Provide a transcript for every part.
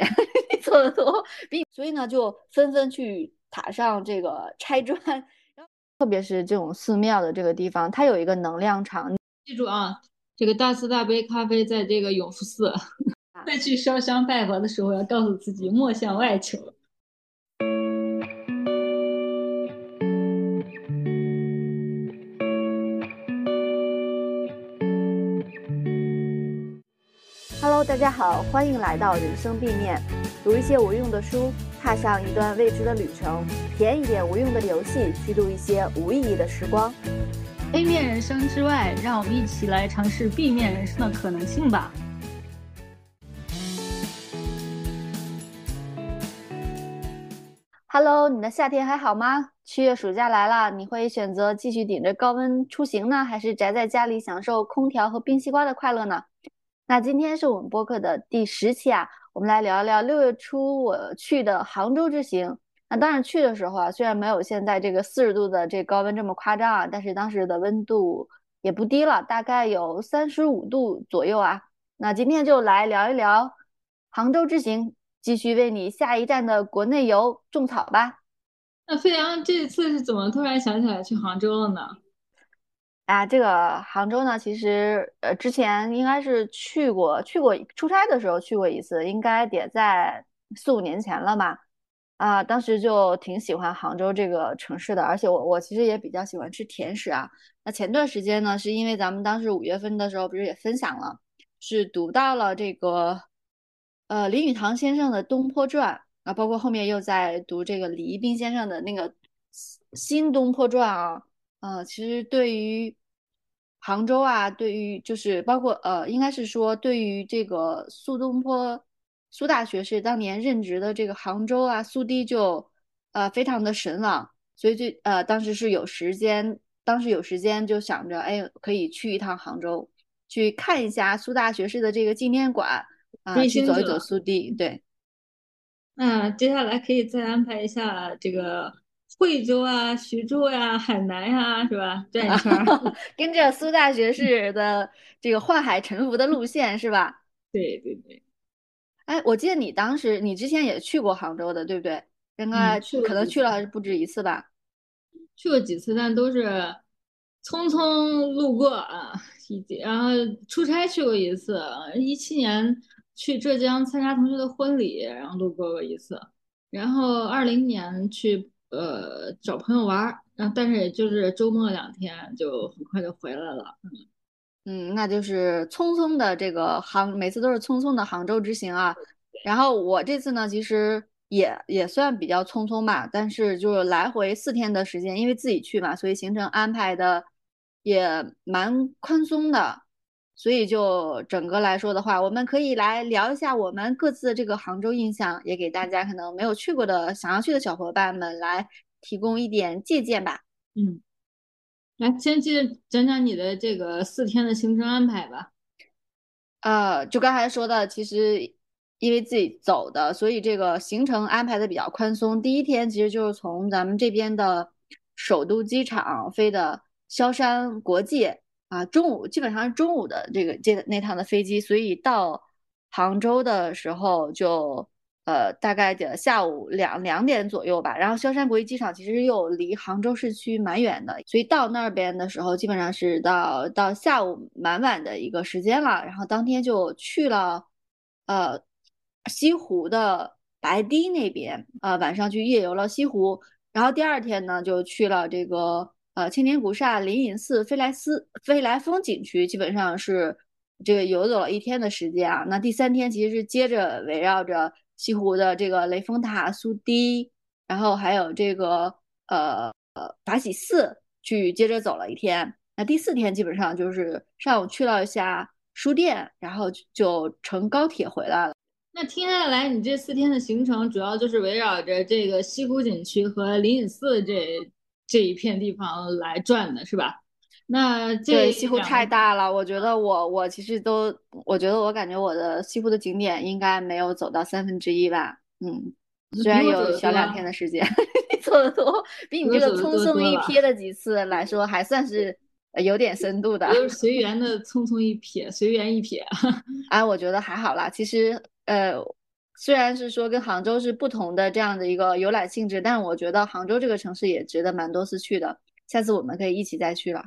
做的多，比所以呢就纷纷去塔上这个拆砖，然后特别是这种寺庙的这个地方，它有一个能量场。记住啊，这个大慈大悲咖啡在这个永福寺，再去烧香拜佛的时候，要告诉自己莫向外求。Hello，大家好，欢迎来到人生 B 面，读一些无用的书，踏上一段未知的旅程，体验一点无用的游戏，虚度一些无意义的时光。A 面人生之外，让我们一起来尝试 B 面人生的可能性吧。Hello，你的夏天还好吗？七月暑假来了，你会选择继续顶着高温出行呢，还是宅在家里享受空调和冰西瓜的快乐呢？那今天是我们播客的第十期啊，我们来聊一聊六月初我去的杭州之行。那当然去的时候啊，虽然没有现在这个四十度的这高温这么夸张啊，但是当时的温度也不低了，大概有三十五度左右啊。那今天就来聊一聊杭州之行，继续为你下一站的国内游种草吧。那飞扬这次是怎么突然想起来去杭州了呢？啊，这个杭州呢，其实呃之前应该是去过，去过出差的时候去过一次，应该也在四五年前了吧。啊，当时就挺喜欢杭州这个城市的，而且我我其实也比较喜欢吃甜食啊。那前段时间呢，是因为咱们当时五月份的时候不是也分享了，是读到了这个呃林语堂先生的《东坡传》啊，包括后面又在读这个李一冰先生的那个《新东坡传》啊。呃，其实对于杭州啊，对于就是包括呃，应该是说对于这个苏东坡苏大学士当年任职的这个杭州啊，苏堤就呃非常的神往，所以就呃当时是有时间，当时有时间就想着，哎，可以去一趟杭州，去看一下苏大学士的这个纪念馆啊，追去走一走苏堤，对。那接下来可以再安排一下这个惠州啊、徐州呀、海南呀，是吧？转一圈儿。跟着苏大学士的这个宦海沉浮的路线是吧？对对对，哎，我记得你当时你之前也去过杭州的，对不对？应该去过可能去了不止一次吧？去过几次，但都是匆匆路过啊，以及然后出差去过一次，一七年去浙江参加同学的婚礼，然后路过过一次，然后二零年去呃找朋友玩儿，然后但是也就是周末两天，就很快就回来了。嗯，那就是匆匆的这个杭，每次都是匆匆的杭州之行啊。然后我这次呢，其实也也算比较匆匆吧，但是就是来回四天的时间，因为自己去嘛，所以行程安排的也蛮宽松的。所以就整个来说的话，我们可以来聊一下我们各自的这个杭州印象，也给大家可能没有去过的、想要去的小伙伴们来提供一点借鉴吧。嗯，来先接着讲讲你的这个四天的行程安排吧。呃，就刚才说的，其实因为自己走的，所以这个行程安排的比较宽松。第一天其实就是从咱们这边的首都机场飞的萧山国际啊，中午基本上是中午的这个这那趟的飞机，所以到杭州的时候就呃大概的下午两两点左右吧。然后萧山国际机场其实又离杭州市区蛮远的，所以到那边的时候基本上是到到下午蛮晚的一个时间了。然后当天就去了呃西湖的白堤那边，呃晚上去夜游了西湖。然后第二天呢就去了这个呃青年古刹灵隐寺飞来寺飞来峰景区，基本上是。这个游走了一天的时间啊，那第三天其实是接着围绕着西湖的这个雷峰塔、苏堤，然后还有这个呃呃法喜寺去接着走了一天。那第四天基本上就是上午去了一下书店，然后就乘高铁回来了。那听下来，你这四天的行程主要就是围绕着这个西湖景区和灵隐寺这这一片地方来转的，是吧？那这对，西湖太大了，我觉得我我其实都，我觉得我感觉我的西湖的景点应该没有走到三分之一吧。嗯，虽然有小两天的时间，走的多，比你这个匆匆一瞥的几次来说，还算是呃有点深度的。都是 随缘的匆匆一瞥，随缘一瞥。哎，我觉得还好啦。其实，呃，虽然是说跟杭州是不同的这样的一个游览性质，但是我觉得杭州这个城市也值得蛮多次去的。下次我们可以一起再去了。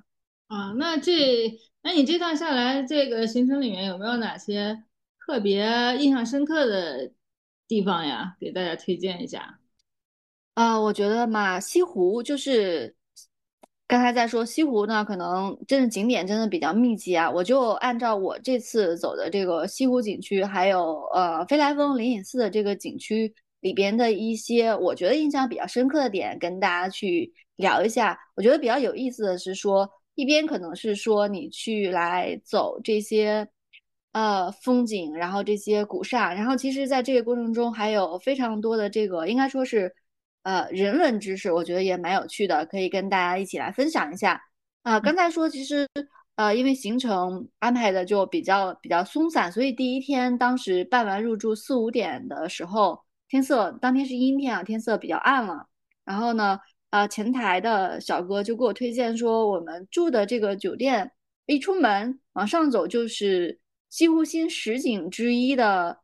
啊，那这那你这趟下来，这个行程里面有没有哪些特别印象深刻的地方呀？给大家推荐一下。啊，我觉得嘛，西湖就是刚才在说西湖呢，可能真的景点真的比较密集啊。我就按照我这次走的这个西湖景区，还有呃飞来峰灵隐寺的这个景区里边的一些我觉得印象比较深刻的点，跟大家去聊一下。我觉得比较有意思的是说，一边可能是说你去来走这些呃风景，然后这些古刹，然后其实在这个过程中还有非常多的这个应该说是。呃，人文知识我觉得也蛮有趣的，可以跟大家一起来分享一下。啊，刚才说其实呃，因为行程安排的就比较比较松散，所以第一天当时办完入住四五点的时候，天色当天是阴天啊，天色比较暗了。然后呢，呃，前台的小哥就给我推荐说，我们住的这个酒店一出门往上走就是西湖新十景之一的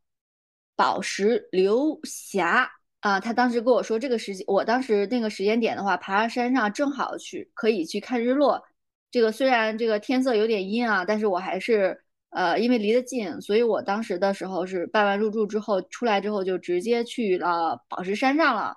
宝石流峡。啊，他当时跟我说这个时间，我当时那个时间点的话，爬上山上正好去可以去看日落。这个虽然这个天色有点阴啊，但是我还是呃，因为离得近，所以我当时的时候是办完入住之后出来之后就直接去了宝石山上了。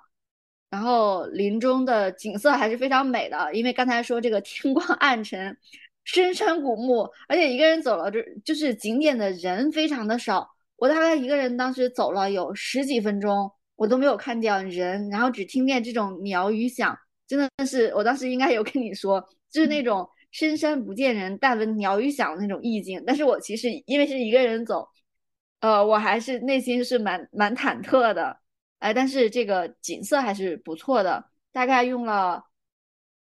然后林中的景色还是非常美的，因为刚才说这个天光暗沉，深山古木，而且一个人走了这就是景点的人非常的少，我大概一个人当时走了有十几分钟。我都没有看见人，然后只听见这种鸟语响，真的是我当时应该有跟你说，就是那种深山不见人，但闻鸟语响的那种意境。但是我其实因为是一个人走，呃，我还是内心是蛮蛮忐忑的，哎，但是这个景色还是不错的，大概用了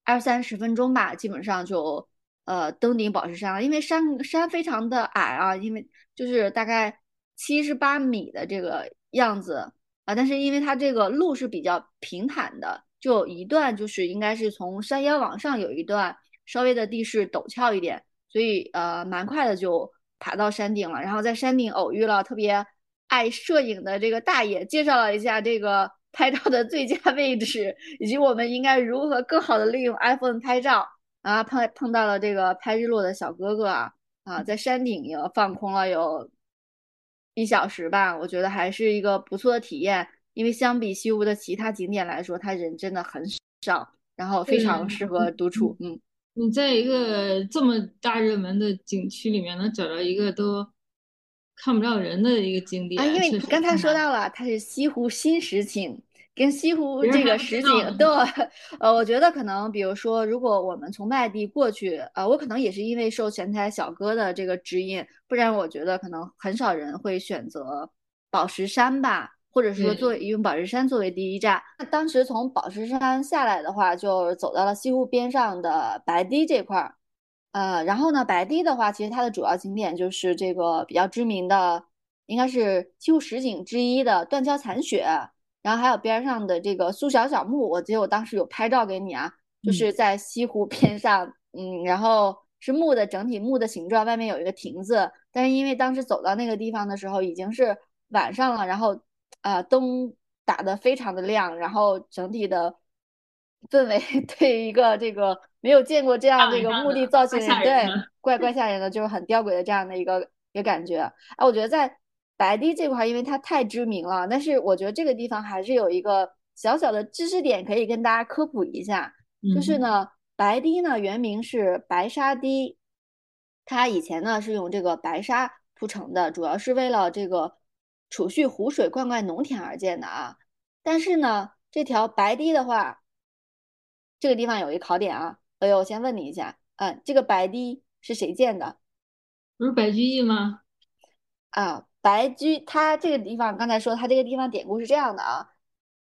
二三十分钟吧，基本上就呃登顶宝石山了。因为山山非常的矮啊，因为就是大概七十八米的这个样子。啊，但是因为它这个路是比较平坦的，就一段就是应该是从山腰往上有一段稍微的地势陡峭一点，所以呃蛮快的就爬到山顶了。然后在山顶偶遇了特别爱摄影的这个大爷，介绍了一下这个 拍照的最佳位置，以及我们应该如何更好的利用 iPhone 拍照。啊，碰碰到了这个拍日落的小哥哥啊啊，在山顶也放空了有。一小时吧，我觉得还是一个不错的体验，因为相比西湖的其他景点来说，它人真的很少，然后非常适合独处。嗯，你在一个这么大热门的景区里面，能找到一个都看不到人的一个景点，啊，因为刚才说到了，它是西湖新石景。跟西湖这个实景，对，呃，我觉得可能，比如说，如果我们从外地过去，呃，我可能也是因为受前台小哥的这个指引，不然我觉得可能很少人会选择宝石山吧，或者说做用宝石山作为第一站。那当时从宝石山下来的话，就走到了西湖边上的白堤这块儿，呃，然后呢，白堤的话，其实它的主要景点就是这个比较知名的，应该是西湖十景之一的断桥残雪。然后还有边上的这个苏小小墓，我记得我当时有拍照给你啊，就是在西湖边上，嗯，然后是墓的整体墓的形状，外面有一个亭子，但是因为当时走到那个地方的时候已经是晚上了，然后啊灯打的非常的亮，然后整体的氛围 对一个这个没有见过这样这个墓地造型的对怪怪吓人的，就是很吊诡的这样的一个一个感觉，哎，我觉得在。白堤这块，因为它太知名了，但是我觉得这个地方还是有一个小小的知识点可以跟大家科普一下，就是呢，白堤呢原名是白沙堤，它以前呢是用这个白沙铺成的，主要是为了这个储蓄湖水灌溉农田而建的啊。但是呢，这条白堤的话，这个地方有一考点啊，哎呦，我先问你一下，嗯，这个白堤是谁建的？不是白居易吗？啊。白居他这个地方，刚才说他这个地方典故是这样的啊。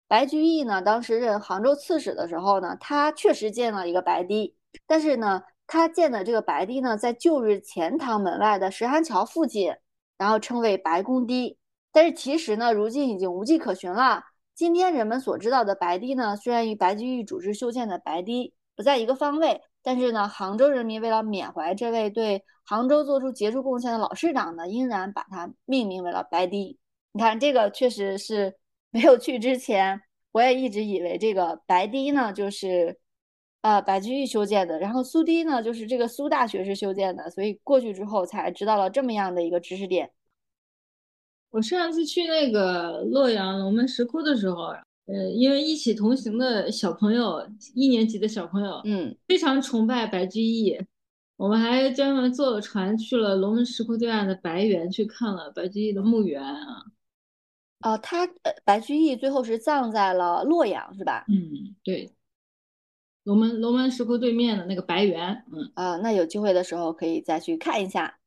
白居易呢，当时任杭州刺史的时候呢，他确实建了一个白堤，但是呢，他建的这个白堤呢，在旧日钱塘门外的石函桥附近，然后称为白公堤。但是其实呢，如今已经无迹可寻了。今天人们所知道的白堤呢，虽然与白居易主持修建的白堤不在一个方位。但是呢，杭州人民为了缅怀这位对杭州做出杰出贡献的老市长呢，仍然把它命名为了白堤。你看这个确实是 没有去之前，我也一直以为这个白堤呢就是呃白居易修建的，然后苏堤呢就是这个苏大学士修建的，所以过去之后才知道了这么样的一个知识点。我上次去那个洛阳龙门石窟的时候，呃，因为一起同行的小朋友，一年级的小朋友，嗯，非常崇拜白居易，我们还专门坐了船去了龙门石窟对岸的白园去看了白居易的墓园啊。哦，他呃，白居易最后是葬在了洛阳，是吧？嗯，对，龙门龙门石窟对面的那个白园，嗯啊，那有机会的时候可以再去看一下。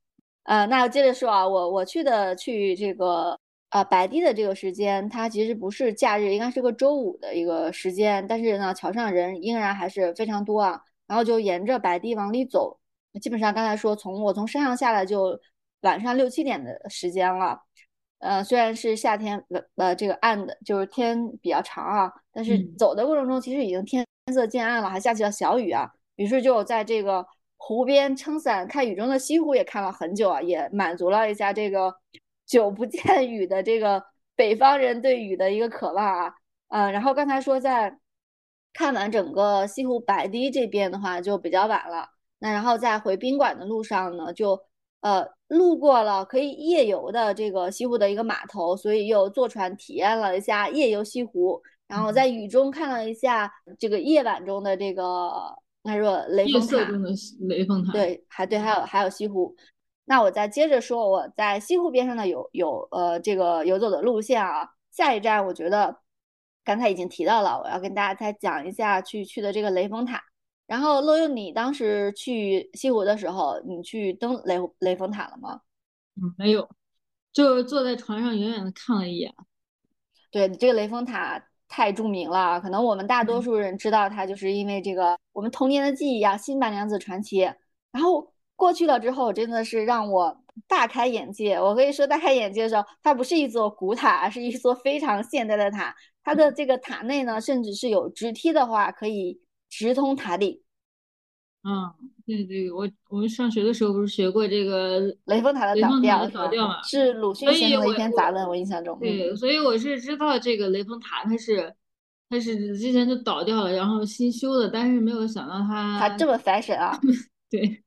呃，那接着说啊，我我去的去这个呃白堤的这个时间，它其实不是假日，应该是个周五的一个时间，但是呢，桥上人依然还是非常多啊。然后就沿着白堤往里走，基本上刚才说从我从山上下来就晚上六七点的时间了。呃，虽然是夏天，呃呃，这个暗的，就是天比较长啊，但是走的过程中，其实已经天色渐暗了，还下起了小雨啊。于是就在这个湖边撑伞看雨中的西湖，也看了很久啊，也满足了一下这个久不见雨的这个北方人对雨的一个渴望啊。嗯，然后刚才说在看完整个西湖白堤这边的话，就比较晚了。那然后在回宾馆的路上呢，就。呃，路过了可以夜游的这个西湖的一个码头，所以又坐船体验了一下夜游西湖，然后在雨中看了一下这个夜晚中的这个他说雷峰塔，中的雷峰塔，对，还对，还有还有西湖。那我再接着说，我在西湖边上的游游呃这个游走的路线啊。下一站我觉得刚才已经提到了，我要跟大家再讲一下去去的这个雷峰塔。然后，乐悠，你当时去西湖的时候，你去登雷雷峰塔了吗？嗯，没有，就坐在船上远远的看了一眼。对，这个雷峰塔太著名了，可能我们大多数人知道它，就是因为这个我们童年的记忆啊，《新白娘子传奇》。然后过去了之后，真的是让我大开眼界。我可以说大开眼界的时候，它不是一座古塔，而是一座非常现代的塔。它的这个塔内呢，甚至是有直梯的话，可以。直通塔顶，嗯，对对，我我们上学的时候不是学过这个雷峰塔的倒掉倒掉嘛？是鲁迅先生的一篇杂文，我印象中。对，所以我是知道这个雷峰塔，它是它是之前就倒掉了，然后新修的，但是没有想到它它这么 fashion 啊！对，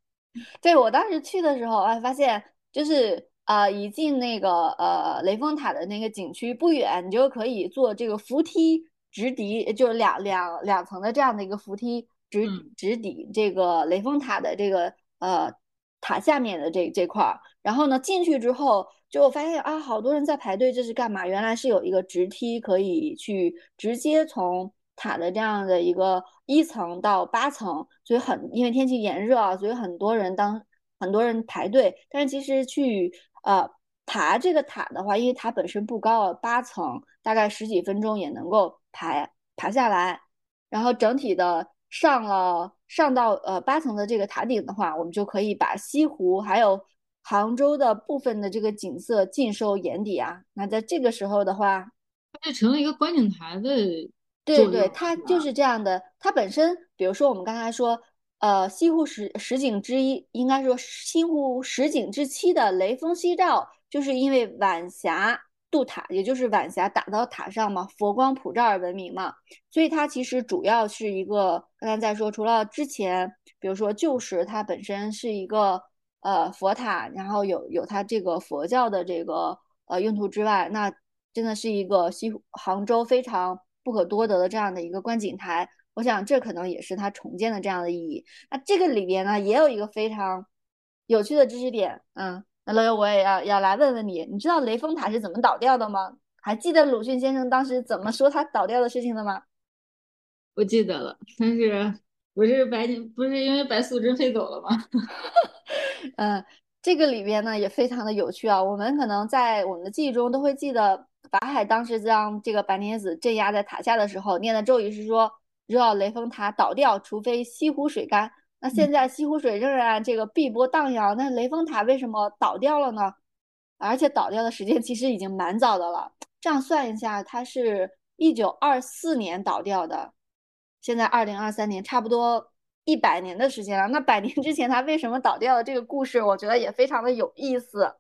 对我当时去的时候，哎，发现就是啊，一进那个呃雷峰塔的那个景区不远，你就可以坐这个扶梯。直抵就是两两两层的这样的一个扶梯，直直抵这个雷峰塔的这个呃塔下面的这这块儿。然后呢，进去之后就发现啊，好多人在排队，这是干嘛？原来是有一个直梯可以去直接从塔的这样的一个一层到八层，所以很因为天气炎热啊，所以很多人当很多人排队。但是其实去呃爬这个塔的话，因为塔本身不高啊，八层大概十几分钟也能够。爬爬下来，然后整体的上了上到呃八层的这个塔顶的话，我们就可以把西湖还有杭州的部分的这个景色尽收眼底啊。那在这个时候的话，它就成了一个观景台的。对对，它就是这样的。它本身，比如说我们刚才说，呃，西湖十十景之一，应该说西湖十景之七的雷峰夕照，就是因为晚霞。渡塔，也就是晚霞打到塔上嘛，佛光普照而闻名嘛，所以它其实主要是一个，刚才在说，除了之前，比如说旧时它本身是一个呃佛塔，然后有有它这个佛教的这个呃用途之外，那真的是一个西杭州非常不可多得的这样的一个观景台。我想这可能也是它重建的这样的意义。那这个里边呢，也有一个非常有趣的知识点，嗯。那乐悠，我也要要来问问你，你知道雷峰塔是怎么倒掉的吗？还记得鲁迅先生当时怎么说他倒掉的事情的吗？不记得了，但是不是白不是因为白素贞飞走了吗？嗯，这个里边呢也非常的有趣啊。我们可能在我们的记忆中都会记得，法海当时将这个白莲子镇压在塔下的时候念的咒语是说：若要雷峰塔倒掉，除非西湖水干。那现在西湖水仍然这个碧波荡漾，那雷峰塔为什么倒掉了呢？而且倒掉的时间其实已经蛮早的了。这样算一下，它是一九二四年倒掉的，现在二零二三年，差不多一百年的时间了。那百年之前它为什么倒掉的这个故事，我觉得也非常的有意思。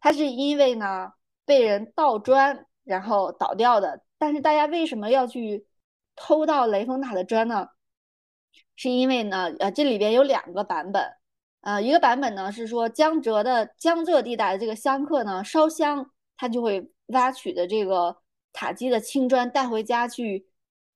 它是因为呢，被人倒砖然后倒掉的。但是大家为什么要去偷盗雷峰塔的砖呢？是因为呢，呃，这里边有两个版本，呃，一个版本呢是说江浙的江浙地带的这个香客呢烧香，他就会挖取的这个塔基的青砖带回家去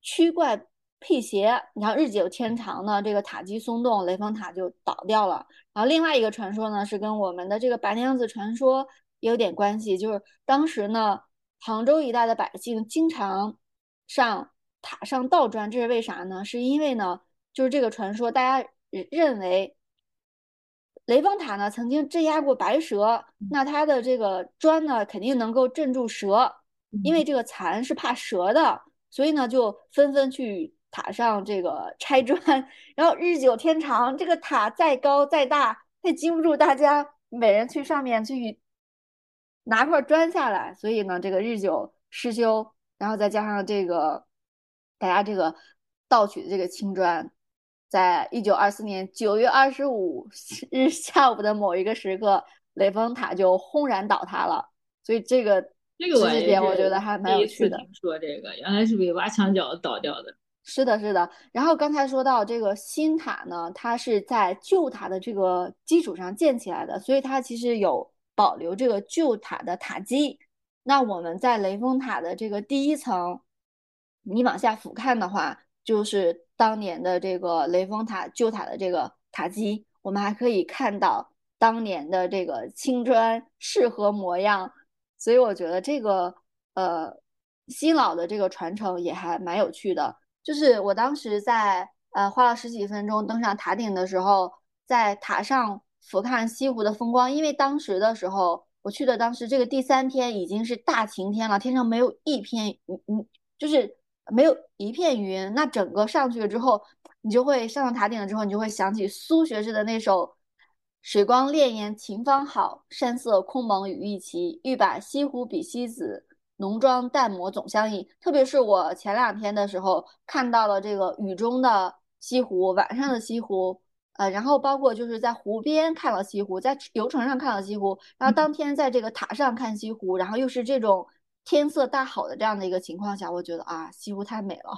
驱怪辟邪，然后日久天长呢，这个塔基松动，雷峰塔就倒掉了。然后另外一个传说呢是跟我们的这个白娘子传说有点关系，就是当时呢杭州一带的百姓经常上塔上倒砖，这是为啥呢？是因为呢。就是这个传说，大家认为雷峰塔呢曾经镇压过白蛇，那它的这个砖呢肯定能够镇住蛇，因为这个蚕是怕蛇的，所以呢就纷纷去塔上这个 拆砖，然后日久天长，这个塔再高再大，也经不住大家每人去上面去拿块砖下来，所以呢这个日久失修，然后再加上这个大家这个盗取的这个青砖。在一九二四年九月二十五日下午的某一个时刻，雷峰塔就轰然倒塌了。所以这个这个事件我觉得还蛮有趣的。说这个原来是被挖墙脚倒掉的。是的，是的。然后刚才说到这个新塔呢，它是在旧塔的这个基础上建起来的，所以它其实有保留这个旧塔的塔基。那我们在雷峰塔的这个第一层，你往下俯瞰的话，就是。当年的这个雷峰塔旧塔的这个塔基，我们还可以看到当年的这个青砖是何模样，所以我觉得这个呃新老的这个传承也还蛮有趣的。就是我当时在呃花了十几分钟登上塔顶的时候，在塔上俯瞰西湖的风光，因为当时的时候我去的当时这个第三天已经是大晴天了，天上没有一片云，嗯，就是。没有一片云，那整个上去了之后，你就会上到塔顶了之后，你就会想起苏学士的那首“水光潋滟晴方好，山色空蒙雨亦奇。欲把西湖比西子，浓妆淡抹总相宜。”特别是我前两天的时候看到了这个雨中的西湖，晚上的西湖，呃，然后包括就是在湖边看到西湖，在游船上看到西湖，然后当天在这个塔上看西湖，然后又是这种。天色大好的这样的一个情况下，我觉得啊，西湖太美了。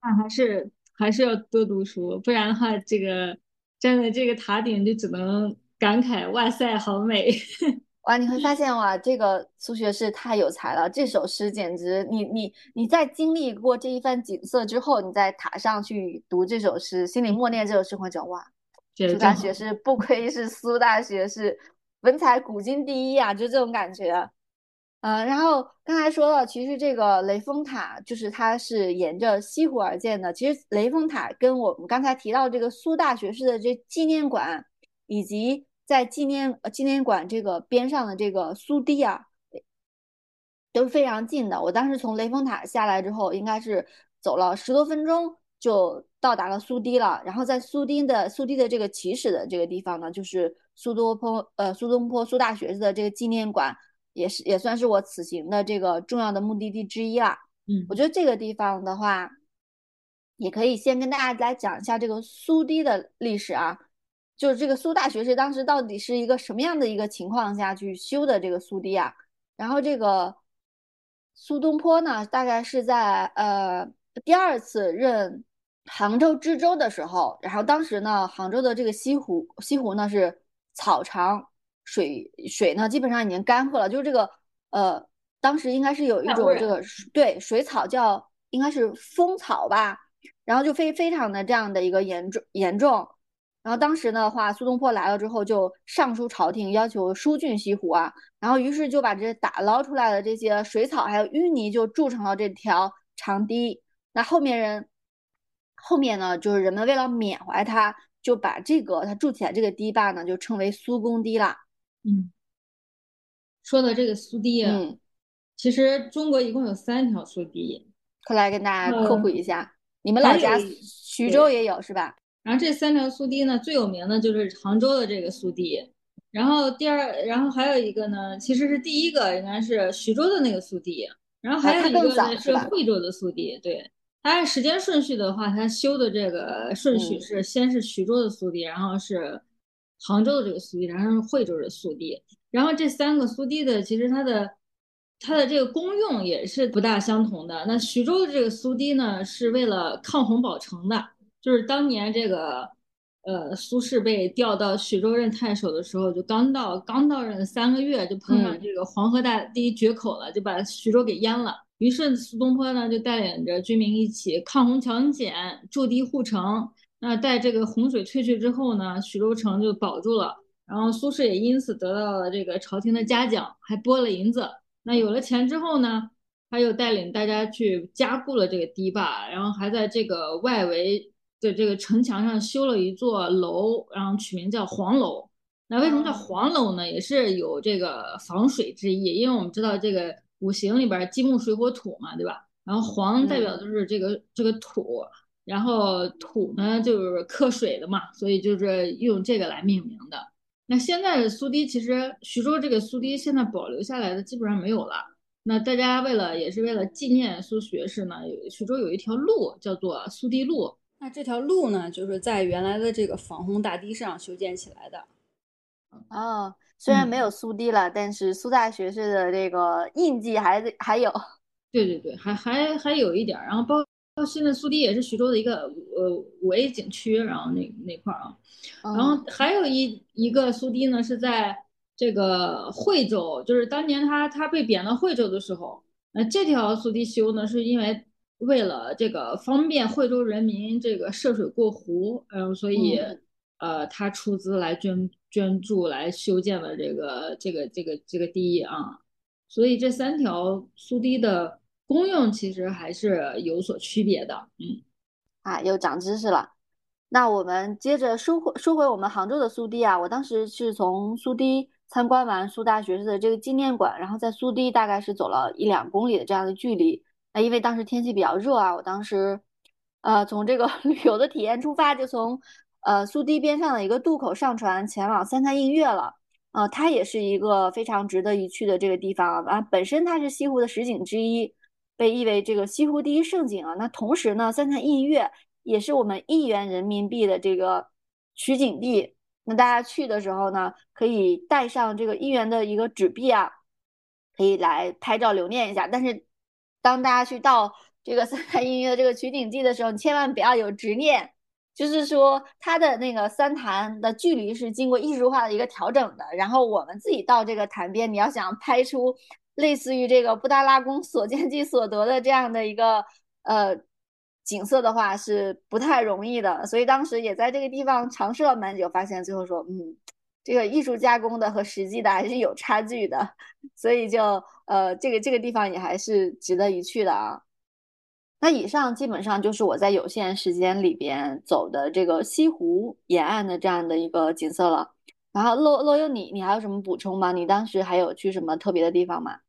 那还是还是要多读书，不然的话，这个站在这个塔顶就只能感慨哇塞，好美！哇，你会发现哇，这个苏学士太有才了。这首诗简直，你你你在经历过这一番景色之后，你在塔上去读这首诗，心里默念这首诗，会觉得哇，苏大学士不愧是苏大学士，文采古今第一啊，就这种感觉。呃，然后刚才说了，其实这个雷峰塔就是它是沿着西湖而建的。其实雷峰塔跟我们刚才提到这个苏大学士的这纪念馆，以及在纪念纪念馆这个边上的这个苏堤啊，都是非常近的。我当时从雷峰塔下来之后，应该是走了十多分钟就到达了苏堤了。然后在苏堤的苏堤的这个起始的这个地方呢，就是苏东坡呃苏东坡苏大学士的这个纪念馆。也是也算是我此行的这个重要的目的地之一啦。嗯，我觉得这个地方的话，也可以先跟大家来讲一下这个苏堤的历史啊。就是这个苏大学士当时到底是一个什么样的一个情况下去修的这个苏堤啊？然后这个苏东坡呢，大概是在呃第二次任杭州知州的时候，然后当时呢，杭州的这个西湖西湖呢是草长。水水呢，基本上已经干涸了。就是这个，呃，当时应该是有一种这个对水草叫应该是风草吧，然后就非非常的这样的一个严重严重。然后当时的话，苏东坡来了之后，就上书朝廷，要求疏浚西湖啊。然后于是就把这打捞出来的这些水草还有淤泥就筑成了这条长堤。那后面人后面呢，就是人们为了缅怀他，就把这个他筑起来这个堤坝呢，就称为苏公堤啦。嗯，说的这个苏堤，嗯，其实中国一共有三条苏堤，快来跟大家科普一下。你们老家徐州也有是吧？然后这三条苏堤呢，最有名的就是杭州的这个苏堤，然后第二，然后还有一个呢，其实是第一个应该是徐州的那个苏堤，然后还有一个呢是惠州的苏堤。对，它按时间顺序的话，它修的这个顺序是先是徐州的苏堤，然后是。杭州的这个苏堤，然后是惠州的苏堤，然后这三个苏堤的，其实它的它的这个功用也是不大相同的。那徐州的这个苏堤呢，是为了抗洪保城的，就是当年这个。呃，苏轼被调到徐州任太守的时候，就刚到刚到任三个月，就碰上这个黄河大堤决口了，就把徐州给淹了。于是苏东坡呢，就带领着军民一起抗洪抢险，筑堤护城。那待这个洪水退去之后呢，徐州城就保住了。然后苏轼也因此得到了这个朝廷的嘉奖，还拨了银子。那有了钱之后呢，他又带领大家去加固了这个堤坝，然后还在这个外围。在这个城墙上修了一座楼，然后取名叫黄楼。那为什么叫黄楼呢？也是有这个防水之意，因为我们知道这个五行里边金木水火土嘛，对吧？然后黄代表的是这个这个土，然后土呢就是克水的嘛，所以就是用这个来命名的。那现在的苏堤其实徐州这个苏堤现在保留下来的基本上没有了。那大家为了也是为了纪念苏学士呢，徐州有一条路叫做苏堤路。那这条路呢，就是在原来的这个防洪大堤上修建起来的。哦，虽然没有苏堤了，但是苏大学士的这个印记还还有。对对对，还还还有一点。然后包括现在苏堤也是徐州的一个呃五 A 景区，然后那那块儿啊。然后还有一一个苏堤呢，是在这个惠州，就是当年他他被贬到惠州的时候，那这条苏堤修呢，是因为。为了这个方便惠州人民这个涉水过湖，嗯，所以呃，他出资来捐捐助来修建了这个这个这个这个堤啊，所以这三条苏堤的功用其实还是有所区别的，嗯，啊，又长知识了。那我们接着说回说回我们杭州的苏堤啊，我当时是从苏堤参观完苏大学士的这个纪念馆，然后在苏堤大概是走了一两公里的这样的距离。因为当时天气比较热啊，我当时，呃，从这个 旅游的体验出发，就从呃苏堤边上的一个渡口上船，前往三潭印月了。啊，它也是一个非常值得一去的这个地方啊。本身它是西湖的十景之一，被誉为这个西湖第一胜景啊。那同时呢，三潭印月也是我们一元人民币的这个取景地。那大家去的时候呢，可以带上这个一元的一个纸币啊，可以来拍照留念一下。但是当大家去到这个三潭印月的这个取景地的时候，你千万不要有执念，就是说它的那个三潭的距离是经过艺术化的一个调整的。然后我们自己到这个潭边，你要想拍出类似于这个布达拉宫所见即所得的这样的一个呃景色的话，是不太容易的。所以当时也在这个地方尝试了蛮久，发现最后说，嗯。这个艺术加工的和实际的还是有差距的，所以就呃，这个这个地方也还是值得一去的啊。那以上基本上就是我在有限时间里边走的这个西湖沿岸的这样的一个景色了。然后洛洛优，你你还有什么补充吗？你当时还有去什么特别的地方吗？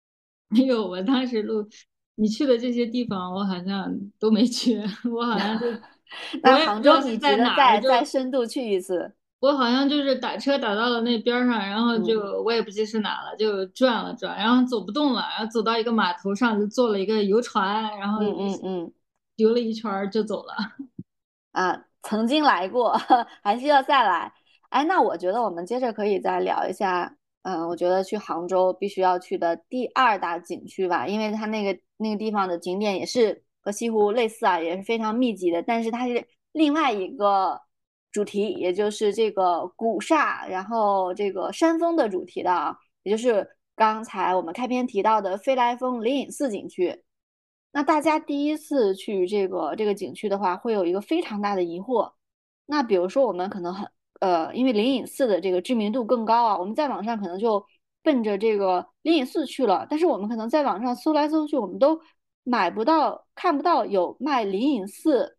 没有，我当时录你去的这些地方，我好像都没去，我好像就 那杭州你值得再再深度去一次。我好像就是打车打到了那边上，然后就我也不记是哪了，就转了转，然后走不动了，然后走到一个码头上就坐了一个游船，然后嗯嗯嗯，游了一圈就走了。啊，曾经来过，还需要再来。哎，那我觉得我们接着可以再聊一下，嗯，我觉得去杭州必须要去的第二大景区吧，因为它那个那个地方的景点也是和西湖类似啊，也是非常密集的，但是它是另外一个。主题也就是这个古刹，然后这个山峰的主题的啊，也就是刚才我们开篇提到的飞来峰灵隐寺景区。那大家第一次去这个这个景区的话，会有一个非常大的疑惑。那比如说我们可能很呃，因为灵隐寺的这个知名度更高啊，我们在网上可能就奔着这个灵隐寺去了。但是我们可能在网上搜来搜去，我们都买不到、看不到有卖灵隐寺。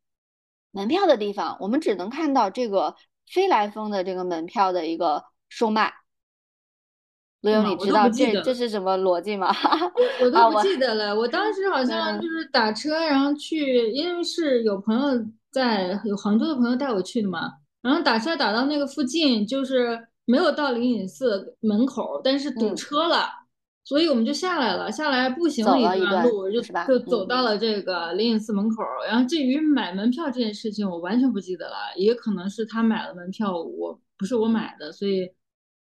门票的地方，我们只能看到这个飞来峰的这个门票的一个售卖。罗勇，你知道这这是什么逻辑吗？我都不记得了。我当时好像就是打车，然后去，因为是有朋友在，有杭州的朋友带我去的嘛。然后打车打到那个附近，就是没有到灵隐寺门口，但是堵车了。所以我们就下来了，下来步行了一段路，就就走到了这个灵隐寺门口。然后至于买门票这件事情，我完全不记得了，也可能是他买了门票，我不是我买的，所以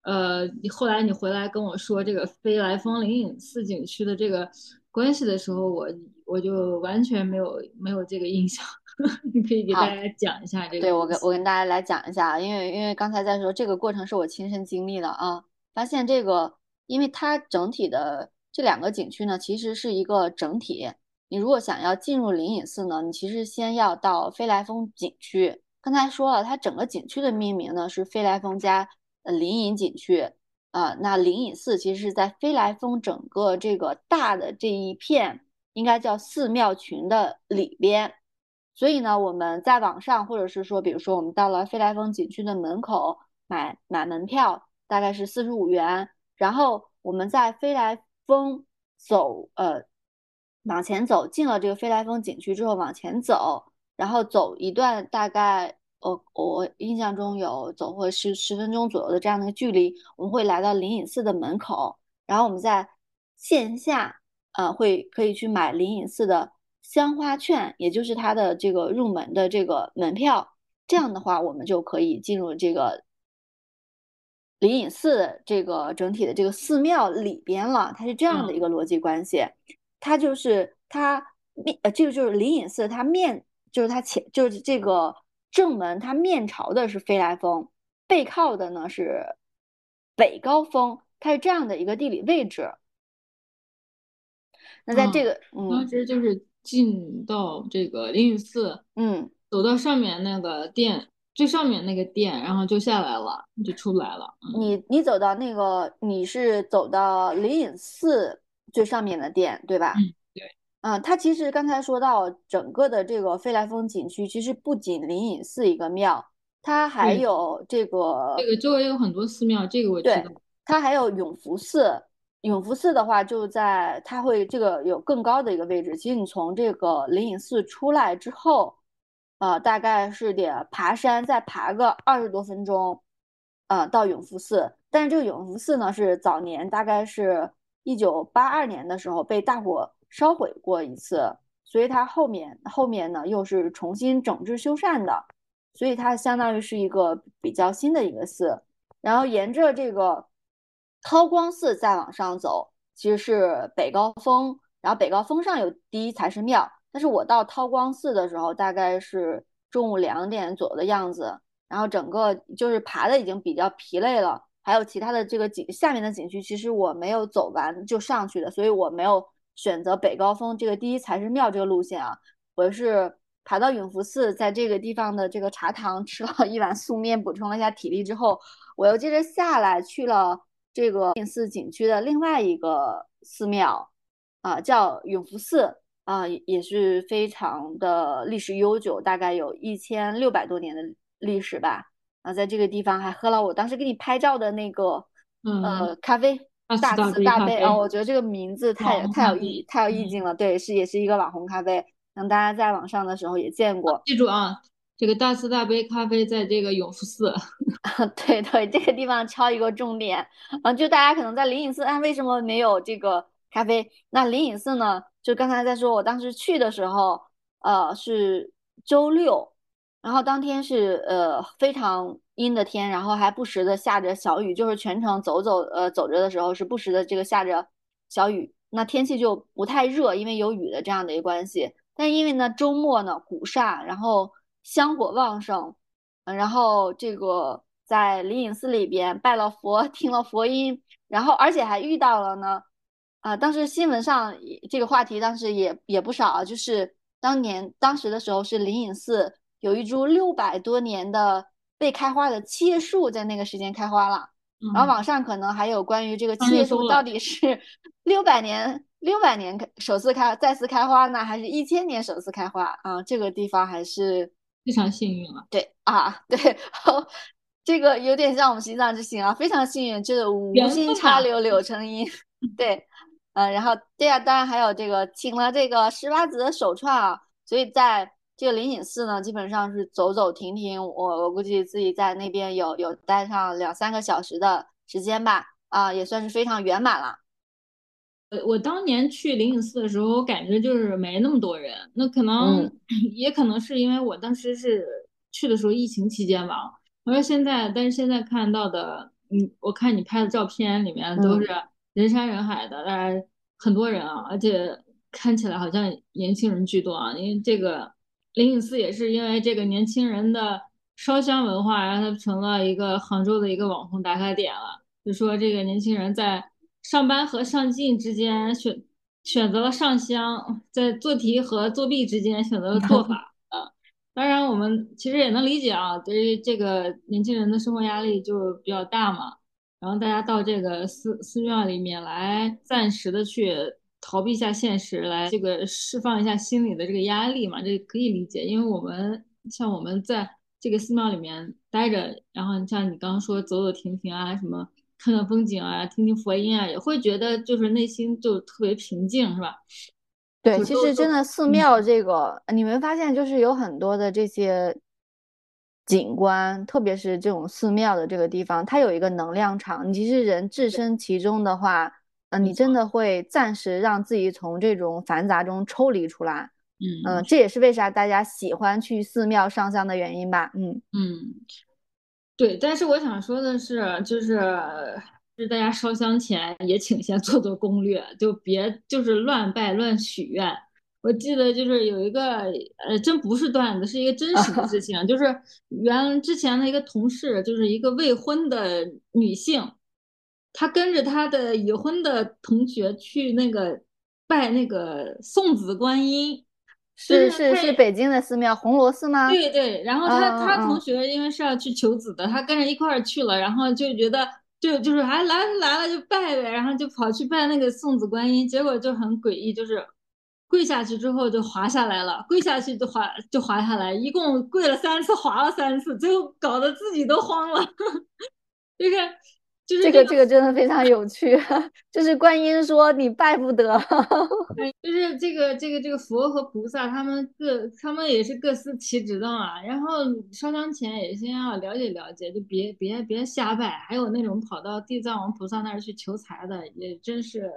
呃，你后来你回来跟我说这个飞来峰灵隐寺景区的这个关系的时候，我我就完全没有没有这个印象。你可以给大家讲一下这个。对我跟我跟大家来讲一下，因为因为刚才在说这个过程是我亲身经历的啊，发现这个，因为它整体的这两个景区呢，其实是一个整体。你如果想要进入灵隐寺呢，你其实先要到飞来峰景区。刚才说了，它整个景区的命名呢是飞来峰加呃灵隐景区啊。那灵隐寺其实是在飞来峰整个这个大的这一片，应该叫寺庙群的里边。所以呢，我们在网上，或者是说，比如说我们到了飞来峰景区的门口买买门票，大概是四十五元。然后我们在飞来峰走，呃，往前走，进了这个飞来峰景区之后往前走，然后走一段大概，我我印象中有走过十十分钟左右的这样的一个距离，我们会来到灵隐寺的门口，然后我们在线下，呃，会可以去买灵隐寺的。香花券，也就是它的这个入门的这个门票，这样的话，我们就可以进入这个灵隐寺这个整体的这个寺庙里边了。它是这样的一个逻辑关系，它就是它面呃，这个就是灵隐寺，它面就是它前就是这个正门，它面朝的是飞来峰，背靠的呢是北高峰，它是这样的一个地理位置。那在这个，嗯，当时就是。进到这个灵隐寺，嗯，走到上面那个店最上面那个店，然后就下来了，就出不来了。你你走到那个，你是走到灵隐寺最上面的店，对吧？嗯，对。嗯，它其实刚才说到整个的这个飞来峰景区，其实不仅灵隐寺一个庙，它还有这个这个周围有很多寺庙，这个我知道。它还有永福寺。永福寺的话，就在它会这个有更高的一个位置。其实你从这个灵隐寺出来之后，呃，大概是得爬山，再爬个二十多分钟，呃，到永福寺。但是这个永福寺呢，是早年大概是一九八二年的时候被大火烧毁过一次，所以它后面后面呢又是重新整治修缮的，所以它相当于是一个比较新的一个寺。然后沿着这个。韬光寺再往上走，其实是北高峰，然后北高峰上有第一财神庙。但是我到韬光寺的时候，大概是中午两点左右的样子，然后整个就是爬的已经比较疲累了。还有其他的这个景下面的景区，其实我没有走完就上去的，所以我没有选择北高峰这个第一财神庙这个路线啊。我是爬到永福寺，在这个地方的这个茶堂吃了一碗素面，补充了一下体力之后，我又接着下来去了。这个灵隐寺景区的另外一个寺庙啊，叫永福寺啊，也是非常的历史悠久，大概有一千六百多年的历史吧。啊，在这个地方还喝了我当时给你拍照的那个呃咖啡，大慈大悲啊，我觉得这个名字太太有意太有意境了。对，是也是一个网红咖啡，等大家在网上的时候也见过。记住啊。这个大慈大悲咖啡在这个永福寺，对对，这个地方敲一个重点啊！就大家可能在灵隐寺，啊，为什么没有这个咖啡？那灵隐寺呢？就刚才在说，我当时去的时候，呃，是周六，然后当天是呃非常阴的天，然后还不时的下着小雨，就是全程走走呃走着的时候是不时的这个下着小雨，那天气就不太热，因为有雨的这样的一个关系。但因为呢周末呢古刹，然后。香火旺盛，然后这个在灵隐寺里边拜了佛，听了佛音，然后而且还遇到了呢，啊，当时新闻上这个话题当时也也不少，就是当年当时的时候是灵隐寺有一株六百多年的未开花的七叶树在那个时间开花了，然后网上可能还有关于这个七叶树到底是 六百年六百年首次开再次开花呢，还是一千年首次开花啊？这个地方还是。非常幸运了，对啊，对，这个有点像我们心脏之行啊，非常幸运，就是无心插柳柳成荫，对，嗯，然后对啊，当然还有这个请了这个十八子的首创啊，所以在这个灵隐寺呢，基本上是走走停停，我我估计自己在那边有有待上两三个小时的时间吧，啊，也算是非常圆满了。呃，我当年去灵隐寺的时候，我感觉就是没那么多人。那可能 也可能是因为我当时是去的时候疫情期间吧。我说现在，但是现在看到的嗯我看你拍的照片里面都是人山人海的，大家很多人啊，而且看起来好像年轻人居多啊。因为这个灵隐寺也是因为这个年轻人的烧香文化，然后它成了一个杭州的一个网红打卡点了。就说这个年轻人在上班和上进之间选选择了上香，在做题和作弊之间选择了做法啊。当然，我们其实也能理解啊，对于这个年轻人的生活压力就比较大嘛。然后大家到这个寺寺庙里面来，暂时的去逃避一下现实，来这个释放一下心里的这个压力嘛，这可以理解。因为我们像我们在这个寺庙里面待着，然后像你刚刚说走走停停啊，什么看看风景啊，听听佛音啊，也会觉得就是内心就特别平静，是吧？对，其实真的寺庙这个，你们发现就是有很多的这些景观，特别是这种寺庙的这个地方，它有一个能量场。你其实人置身其中的话，嗯，你真的会暂时让自己从这种繁杂中抽离出来。嗯这也是为啥大家喜欢去寺庙上香的原因吧。嗯嗯，对。但是我想说的是，就是就。是大家烧香前也请先做做攻略，就别就是乱拜乱许愿。我记得就是有一个呃，真不是段子，是一个真实的事 情，就是原之前的一个同事，就是一个未婚的女性，她跟着她的已婚的同学去那个拜那个送子观音，是是是北京的寺庙红螺寺吗？对对，然后她她同学因为是要去求子的，她跟着一块儿去了，然后就觉得。就就是哎来来了就拜呗，然后就跑去拜那个送子观音，结果就很诡异，就是跪下去之后就滑下来了，跪下去就滑就滑下来，一共跪了三次，滑了三次，最后搞得自己都慌了，就 是。就是这个这个真的非常有趣，就是观音说你拜不得，就是这个这个这个佛和菩萨他们各他们也是各司其职的嘛。然后烧香前也先要了解了解，就别别别瞎拜。还有那种跑到地藏王菩萨那儿去求财的，也真是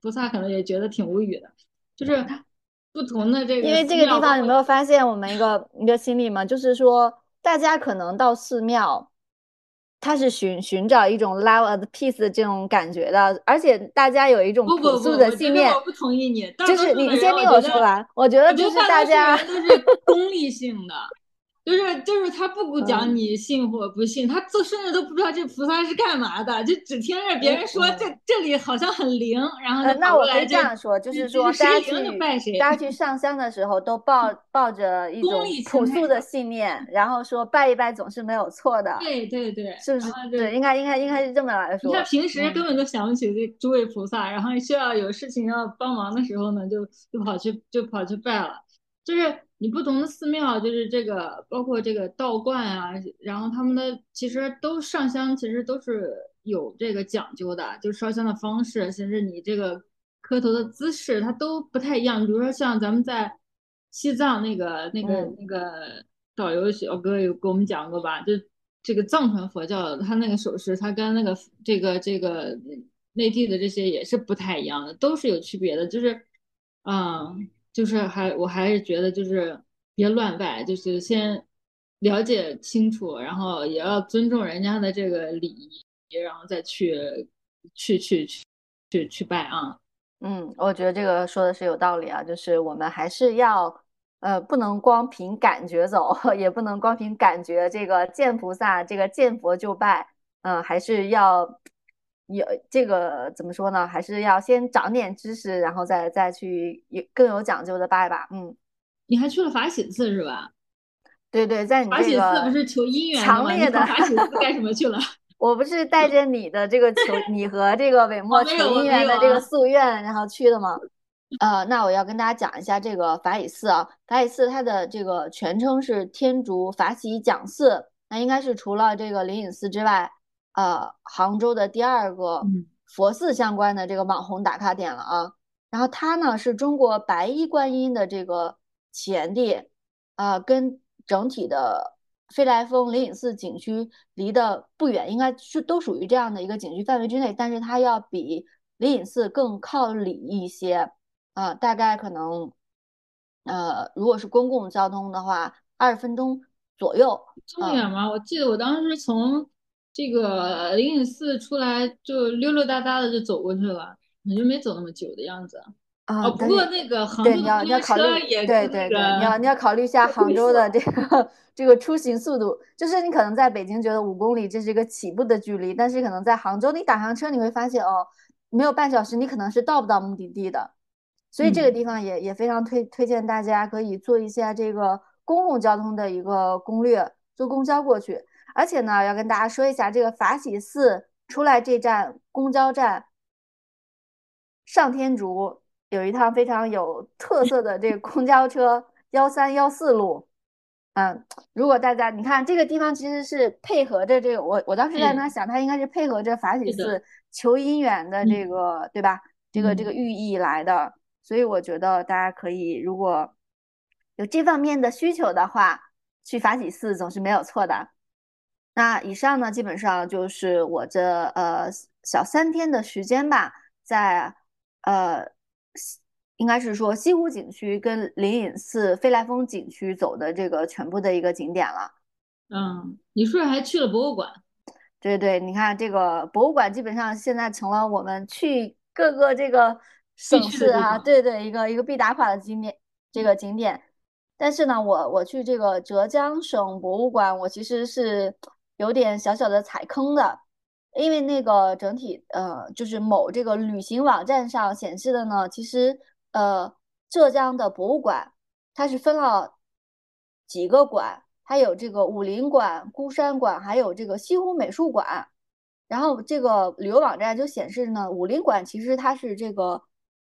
菩萨可能也觉得挺无语的。就是不同的这个，因为这个地方有没有发现我们一个一个心理嘛？就是说大家可能到寺庙。他是寻寻找一种 love and peace 的这种感觉的，而且大家有一种朴素的信念。我不同意你，就是你先听我说完。我觉得就是大家都是功利性的。就是就是他不讲你信或不信，他都甚至都不知道这菩萨是干嘛的，就只听着别人说这这里好像很灵，然后那我可以这样说，就是说大家去大家去上香的时候都抱抱着一种朴素的信念，然后说拜一拜总是没有错的。对对对，是不是？对，应该应该应该是这么来说。你看平时根本都想不起这诸位菩萨，然后需要有事情要帮忙的时候呢，就就跑去就跑去拜了，就是。你不同的寺庙，就是这个，包括这个道观啊，然后他们的其实都上香，其实都是有这个讲究的，就烧香的方式，甚至你这个磕头的姿势，它都不太一样。比如说像咱们在西藏那个那个那个导游小哥有给我们讲过吧？就这个藏传佛教，他那个手势，他跟那个这个这个内地的这些也是不太一样的，都是有区别的，就是嗯。就是还我还是觉得就是别乱拜，就是先了解清楚，然后也要尊重人家的这个礼仪，然后再去去去去去去拜啊。嗯，我觉得这个说的是有道理啊，就是我们还是要呃不能光凭感觉走，也不能光凭感觉这个见菩萨这个见佛就拜，嗯，还是要。有这个怎么说呢？还是要先长点知识，然后再再去有更有讲究的拜吧。嗯，你还去了法喜寺是吧？对对，在你这个法喜寺不是求姻缘强烈的法喜寺干什么去了？我不是带着你的这个求你和这个韦墨求姻缘的这个夙愿，然后去的吗？呃，那我要跟大家讲一下这个法喜寺啊。法喜寺它的这个全称是天竺法喜讲寺，那应该是除了这个灵隐寺之外。呃，杭州的第二个佛寺相关的这个网红打卡点了啊。然后它呢是中国白衣观音的这个起源地，啊，跟整体的飞来峰灵隐寺景区离得不远，应该是都属于这样的一个景区范围之内。但是它要比灵隐寺更靠里一些，啊，大概可能，呃，如果是公共交通的话，二十分钟左右。这么远吗？我记得我当时从。这个灵隐寺出来就溜溜达达的就走过去了，感觉没走那么久的样子。啊，哦，不过那个杭对，州你要的公交车你要考虑，也对对对，你要你要考虑一下 杭州的这个这个出行速度，就是你可能在北京觉得五公里这是一个起步的距离，但是可能在杭州你打上车你会发现哦，没有半小时你可能是到不到目的地的，所以这个嗯。地方也也非常推推荐大家可以做一下这个公共交通的一个攻略，坐公交过去，而且呢要跟大家说一下这个法喜寺出来这站公交站。上天竺有一趟非常有特色的这个公交车幺三幺四路，嗯，如果大家你看这个地方其实是配合着这个，我我当时在那想，它应该是配合着法喜寺求姻缘的这嗯个，对吧？这个这个嗯寓意来的，所以我觉得大家可以如果有这方面的需求的话，去法喜寺总是没有错的。那以上呢，基本上就是我这呃小三天的时间吧，在呃西应该是说西湖景区跟灵隐寺、飞来峰景区走的这个全部的一个景点了。嗯，你是不是还去了博物馆？对对，你看这个博物馆基本上现在成了我们去各个这个省市啊，对对，一个一个必打卡的景点，这个景点。但是呢，我我去这个浙江省博物馆，我其实是有点小小的踩坑的，因为那个整体呃，就是某这个旅行网站上显示的呢，其实呃，浙江的博物馆它是分了几个馆，它有这个武林馆、孤山馆，还有这个西湖美术馆。然后这个旅游网站就显示呢，武林馆其实它是这个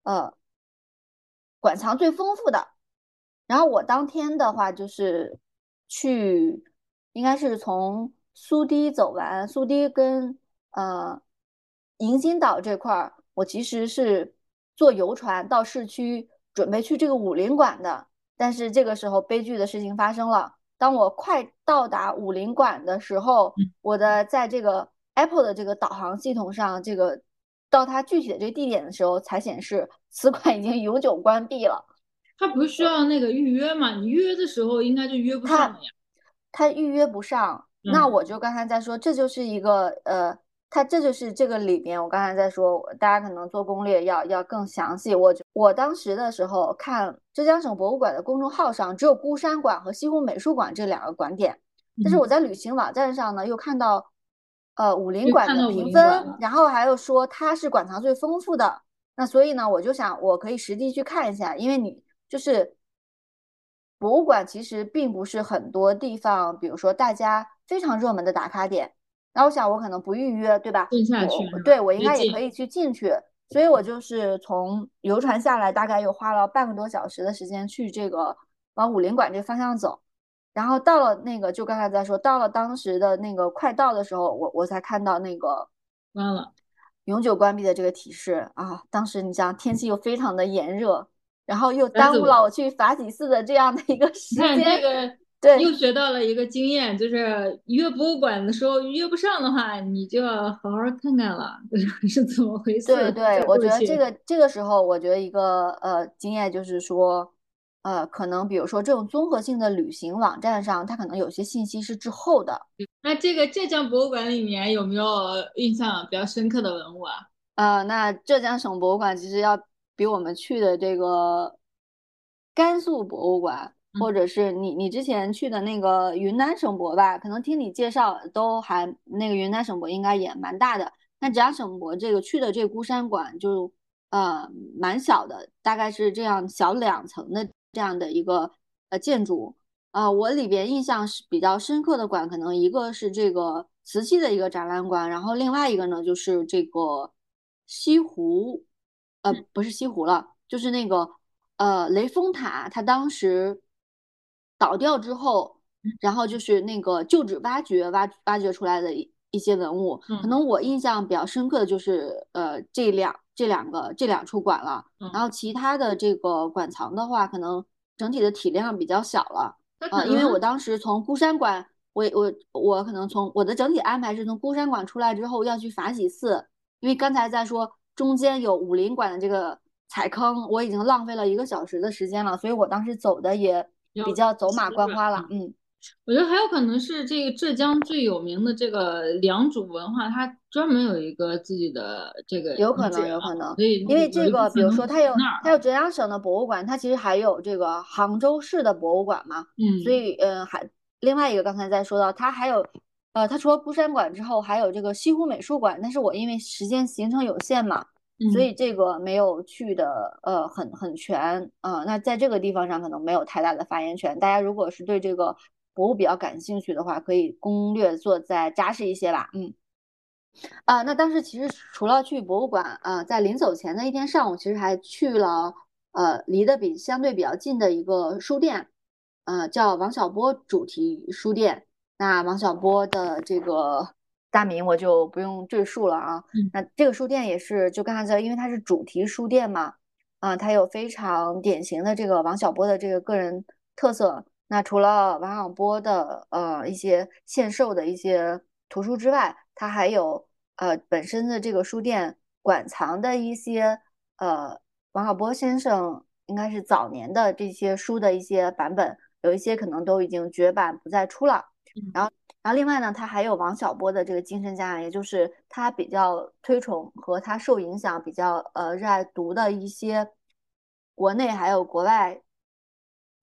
呃馆藏最丰富的。然后我当天的话就是去，应该是从苏堤走完，苏堤跟呃迎新岛这块儿，我其实是坐游船到市区，准备去这个武林馆的。但是这个时候悲剧的事情发生了。当我快到达武林馆的时候，嗯我的在这个 Apple 的这个导航系统上，这个到它具体的这个地点的时候，才显示此馆已经永久关闭了。它不是需要那个预约吗？你预约的时候应该就约不上了呀。它预约不上，那嗯。我就刚才在说，这就是一个呃，它这就是这个里面，我刚才在说，大家可能做攻略要要更详细。我觉我当时的时候看浙江省博物馆的公众号上，只有孤山馆和西湖美术馆这两个馆点，但是嗯。我在旅行网站上呢，又看到呃武林馆的评分，然后还有说它是馆藏最丰富的，那所以呢，我就想我可以实地去看一下，因为你就是博物馆其实并不是很多地方，比如说大家非常热门的打卡点。然后我想我可能不预约，对吧？对我应该也可以去进去，所以我就是从游船下来，大概又花了半个多小时的时间去这个往武林馆这个方向走。然后到了那个，就刚才在说，到了当时的那个快到的时候，我我才看到那个关了，永久关闭的这个提示啊。当时你想天气又非常的炎热，然后又耽误了我去法喜寺的这样的一个时你看这间。个对又学到了一个经验，就是约博物馆的时候约不上的话，你就要好好看看了，是怎么回事？对对，我觉得这个这个时候，我觉得一个呃经验就是说，呃，可能比如说这种综合性的旅行网站上，它可能有些信息是滞后的。那这个浙江博物馆里面有没有印象比较深刻的文物啊？呃，那浙江省博物馆其实要比我们去的这个甘肃博物馆，或者是你你之前去的那个云南省博吧，可能听你介绍都还那个云南省博应该也蛮大的。那浙江省博这个去的这孤山馆就呃蛮小的，大概是这样小两层的这样的一个呃建筑。啊，我里边印象是比较深刻的馆，可能一个是这个瓷器的一个展览馆，然后另外一个呢就是这个西湖，呃，不是西湖了，就是那个呃雷峰塔，它当时倒掉之后，然后就是那个旧址挖掘挖挖掘出来的一一些文物，可嗯。能我印象比较深刻的就是呃这两这两个这两处馆了，嗯。然后其他的这个馆藏的话，可能整体的体量比较小了。啊，它可因为我当时从孤山馆，我我我可能从我的整体安排是从孤山馆出来之后要去法喜寺，因为刚才在说中间有武林馆的这个踩坑，我已经浪费了一个小时的时间了，所以我当时走的也比比较较走马观花了，嗯。我觉得还有可能是这个浙江最有名的这个良渚文化，它专门有一个自己的这个有可能，有可能，因为这个，比如说它有它有浙江省的博物馆，它其实还有这个杭州市的博物馆嘛，嗯，所以呃还另外一个刚才在说到，它还有呃它除了孤山馆之后，还有这个西湖美术馆，但是我因为时间行程有限嘛，所嗯以这个没有去的呃很很全，呃那在这个地方上可能没有太大的发言权。大家如果是对这个博物比较感兴趣的话，可以攻略做再扎实一些吧，嗯。啊，那当时其实除了去博物馆，呃，在临走前的一天上午，其实还去了呃离得比相对比较近的一个书店，呃，叫王小波主题书店。那王小波的这个大名我就不用赘述了啊。嗯那这个书店也是就刚才在，因为它是主题书店嘛，啊、它有非常典型的这个王小波的这个个人特色。那除了王小波的呃一些现售的一些图书之外，它还有呃本身的这个书店馆藏的一些呃王小波先生应该是早年的这些书的一些版本，有一些可能都已经绝版不再出了。然后，然后另外呢，他还有王小波的这个精神家养，也就是他比较推崇和他受影响比较呃热爱读的一些国内还有国外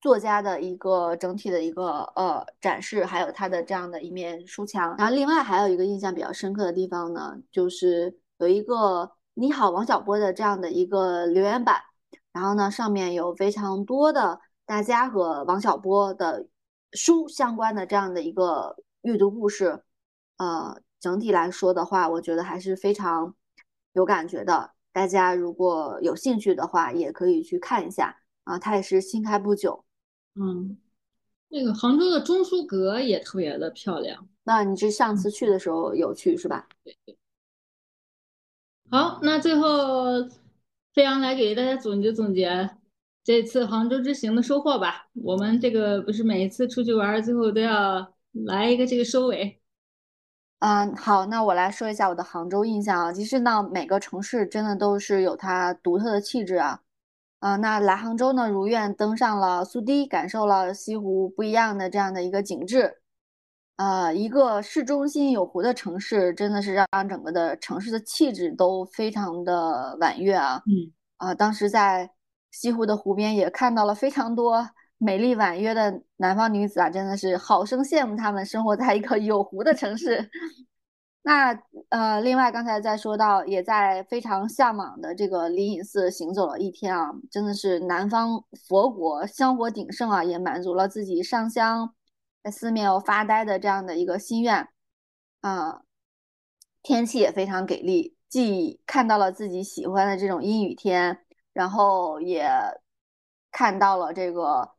作家的一个整体的一个呃展示，还有他的这样的一面书墙。然后另外还有一个印象比较深刻的地方呢，就是有一个“你好，王小波”的这样的一个留言板，然后呢上面有非常多的大家和王小波的书相关的这样的一个阅读故事。呃，整体来说的话，我觉得还是非常有感觉的。大家如果有兴趣的话，也可以去看一下啊，它也是新开不久。嗯，那个杭州的中书阁也特别的漂亮。那你是上次去的时候有去是吧？对对好，那最后飞扬来给大家总结总结这次杭州之行的收获吧。我们这个不是每一次出去玩儿，最后都要来一个这个收尾。嗯，好，那我来说一下我的杭州印象啊。其实呢，每个城市真的都是有它独特的气质啊。啊，那来杭州呢，如愿登上了苏堤，感受了西湖不一样的这样的一个景致。呃，一个市中心有湖的城市，真的是让整个的城市的气质都非常的婉约啊。嗯，啊，当时在西湖的湖边也看到了非常多美丽婉约的南方女子啊，真的是好生羡慕她们生活在一个有湖的城市。那呃，另外刚才在说到，也在非常向往的这个灵隐寺行走了一天啊，真的是南方佛国香火鼎盛啊，也满足了自己上香在寺庙发呆的这样的一个心愿啊。天气也非常给力，既看到了自己喜欢的这种阴雨天，然后也看到了这个，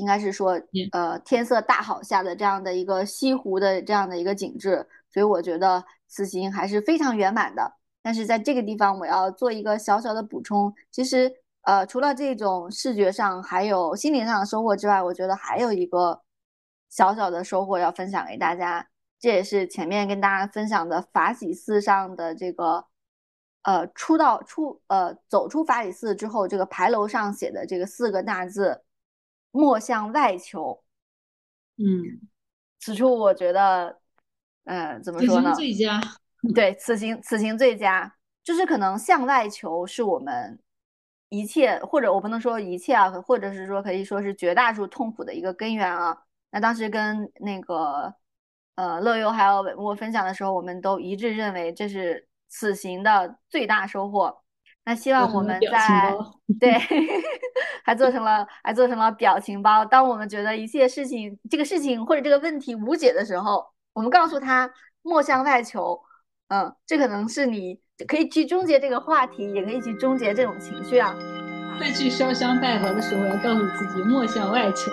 应该是说，呃，天色大好下的这样的一个西湖的这样的一个景致，所以我觉得此行还是非常圆满的。但是在这个地方，我要做一个小小的补充，其实，呃，除了这种视觉上还有心灵上的收获之外，我觉得还有一个小小的收获要分享给大家。这也是前面跟大家分享的法喜寺上的这个，呃，出到出呃走出法喜寺之后，这个牌楼上写的这个四个大字“莫向外求”。嗯，此处我觉得，呃，怎么说呢？最佳。对，此行此行最佳，就是可能向外求是我们一切，或者我不能说一切啊，或者是说可以说是绝大多数痛苦的一个根源啊。那当时跟那个呃乐优还有伟墨分享的时候，我们都一致认为这是此行的最大收获。那希望我们在对，还做成了还做成了表情包。当我们觉得一切事情这个事情或者这个问题无解的时候，我们告诉他莫向外求。嗯，这可能是你可以去终结这个话题，也可以去终结这种情绪啊。再去烧香拜佛的时候，要告诉自己莫向外求。